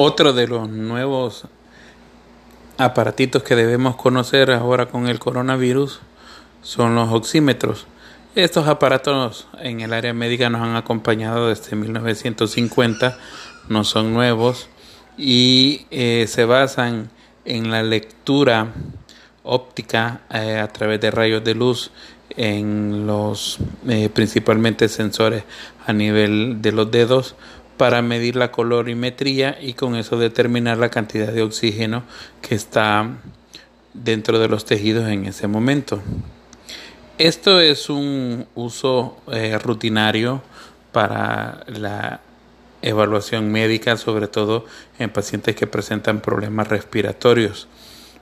Otro de los nuevos aparatitos que debemos conocer ahora con el coronavirus son los oxímetros. Estos aparatos en el área médica nos han acompañado desde 1950, no son nuevos y eh, se basan en la lectura óptica eh, a través de rayos de luz en los eh, principalmente sensores a nivel de los dedos para medir la colorimetría y con eso determinar la cantidad de oxígeno que está dentro de los tejidos en ese momento. Esto es un uso eh, rutinario para la evaluación médica, sobre todo en pacientes que presentan problemas respiratorios.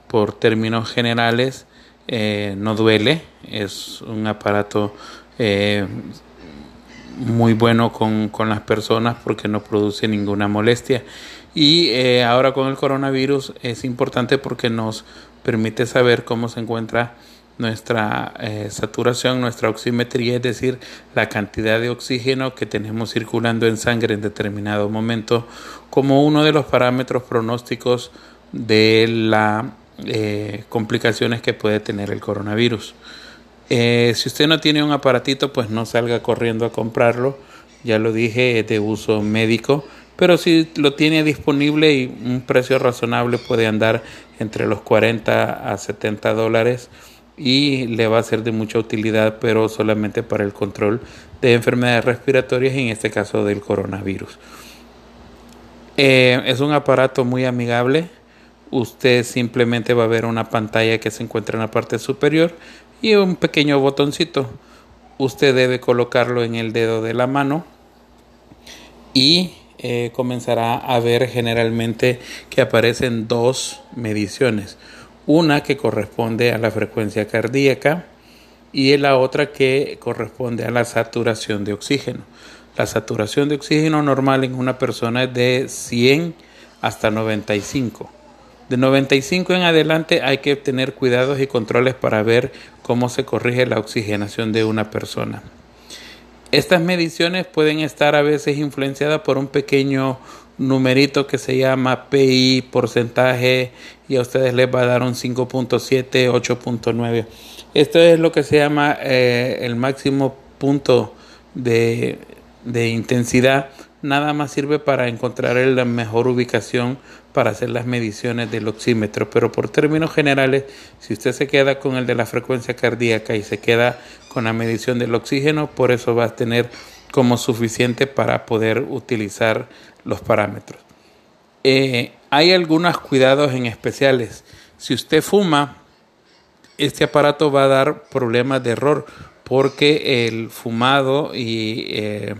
Por términos generales, eh, no duele, es un aparato eh, muy bueno con, con, las personas porque no produce ninguna molestia. Y eh, ahora con el coronavirus es importante porque nos permite saber cómo se encuentra nuestra eh, saturación, nuestra oximetría, es decir, la cantidad de oxígeno que tenemos circulando en sangre en determinado momento, como uno de los parámetros pronósticos de las eh, complicaciones que puede tener el coronavirus. Eh, si usted no tiene un aparatito, pues no salga corriendo a comprarlo. Ya lo dije, es de uso médico. Pero si lo tiene disponible y un precio razonable puede andar entre los 40 a 70 dólares y le va a ser de mucha utilidad, pero solamente para el control de enfermedades respiratorias, en este caso del coronavirus. Eh, es un aparato muy amigable. Usted simplemente va a ver una pantalla que se encuentra en la parte superior y un pequeño botoncito. Usted debe colocarlo en el dedo de la mano y eh, comenzará a ver generalmente que aparecen dos mediciones. Una que corresponde a la frecuencia cardíaca y la otra que corresponde a la saturación de oxígeno. La saturación de oxígeno normal en una persona es de 100 hasta 95. De 95 en adelante hay que tener cuidados y controles para ver cómo se corrige la oxigenación de una persona. Estas mediciones pueden estar a veces influenciadas por un pequeño numerito que se llama PI porcentaje y a ustedes les va a dar un 5.7, 8.9. Esto es lo que se llama eh, el máximo punto de, de intensidad nada más sirve para encontrar la mejor ubicación para hacer las mediciones del oxímetro, pero por términos generales, si usted se queda con el de la frecuencia cardíaca y se queda con la medición del oxígeno, por eso va a tener como suficiente para poder utilizar los parámetros. Eh, hay algunos cuidados en especiales. Si usted fuma, este aparato va a dar problemas de error porque el fumado y eh,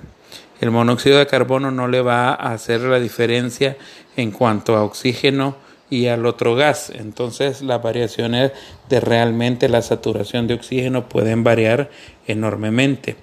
el monóxido de carbono no le va a hacer la diferencia en cuanto a oxígeno y al otro gas. Entonces las variaciones de realmente la saturación de oxígeno pueden variar enormemente.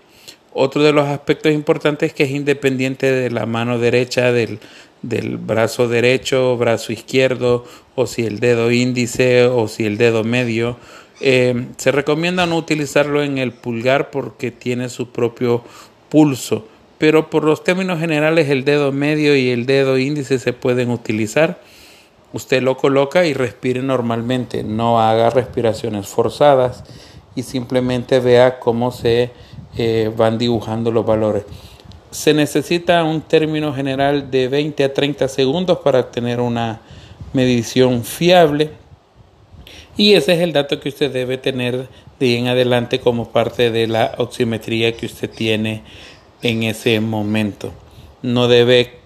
Otro de los aspectos importantes es que es independiente de la mano derecha, del, del brazo derecho, brazo izquierdo, o si el dedo índice o si el dedo medio. Eh, se recomienda no utilizarlo en el pulgar porque tiene su propio pulso pero por los términos generales el dedo medio y el dedo índice se pueden utilizar. Usted lo coloca y respire normalmente, no haga respiraciones forzadas y simplemente vea cómo se eh, van dibujando los valores. Se necesita un término general de 20 a 30 segundos para tener una medición fiable y ese es el dato que usted debe tener de en adelante como parte de la oximetría que usted tiene en ese momento. No debe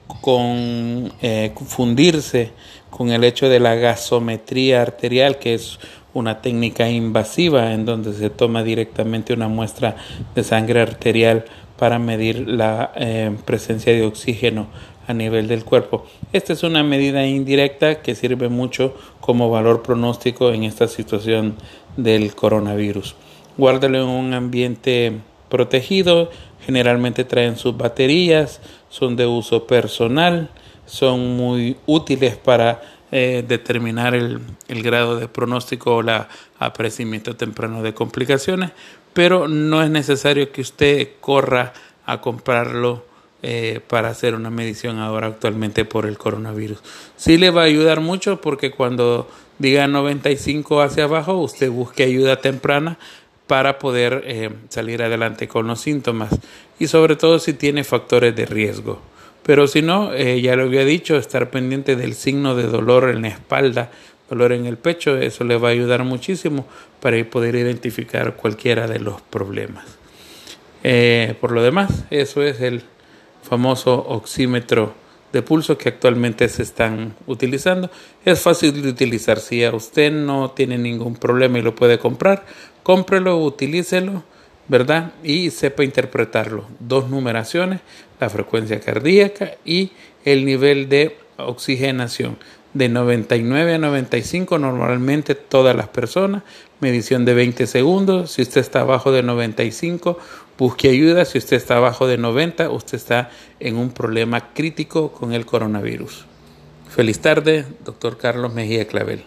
eh, confundirse con el hecho de la gasometría arterial, que es una técnica invasiva en donde se toma directamente una muestra de sangre arterial para medir la eh, presencia de oxígeno a nivel del cuerpo. Esta es una medida indirecta que sirve mucho como valor pronóstico en esta situación del coronavirus. Guárdalo en un ambiente protegido, generalmente traen sus baterías, son de uso personal, son muy útiles para eh, determinar el, grado de pronóstico o la aparecimiento temprano de complicaciones, pero no es necesario que usted corra a comprarlo eh, para hacer una medición ahora actualmente por el coronavirus. Sí le va a ayudar mucho porque cuando diga 95 hacia abajo, usted busque ayuda temprana para poder eh, salir adelante con los síntomas y sobre todo si tiene factores de riesgo. Pero si no, eh, ya lo había dicho, estar pendiente del signo de dolor en la espalda, dolor en el pecho, eso le va a ayudar muchísimo para poder identificar cualquiera de los problemas. por lo demás, eso es el famoso oxímetro de pulso que actualmente se están utilizando. Es fácil de utilizar. Si a usted no tiene ningún problema y lo puede comprar, cómprelo, utilícelo, ¿verdad? Y sepa interpretarlo. Dos numeraciones, la frecuencia cardíaca y el nivel de oxigenación. De 99 a 95 normalmente todas las personas, medición de 20 segundos. Si usted está abajo de 95, Busque ayuda si usted está abajo de 90, usted está en un problema crítico con el coronavirus. Feliz tarde, doctor Carlos Mejía Clavel.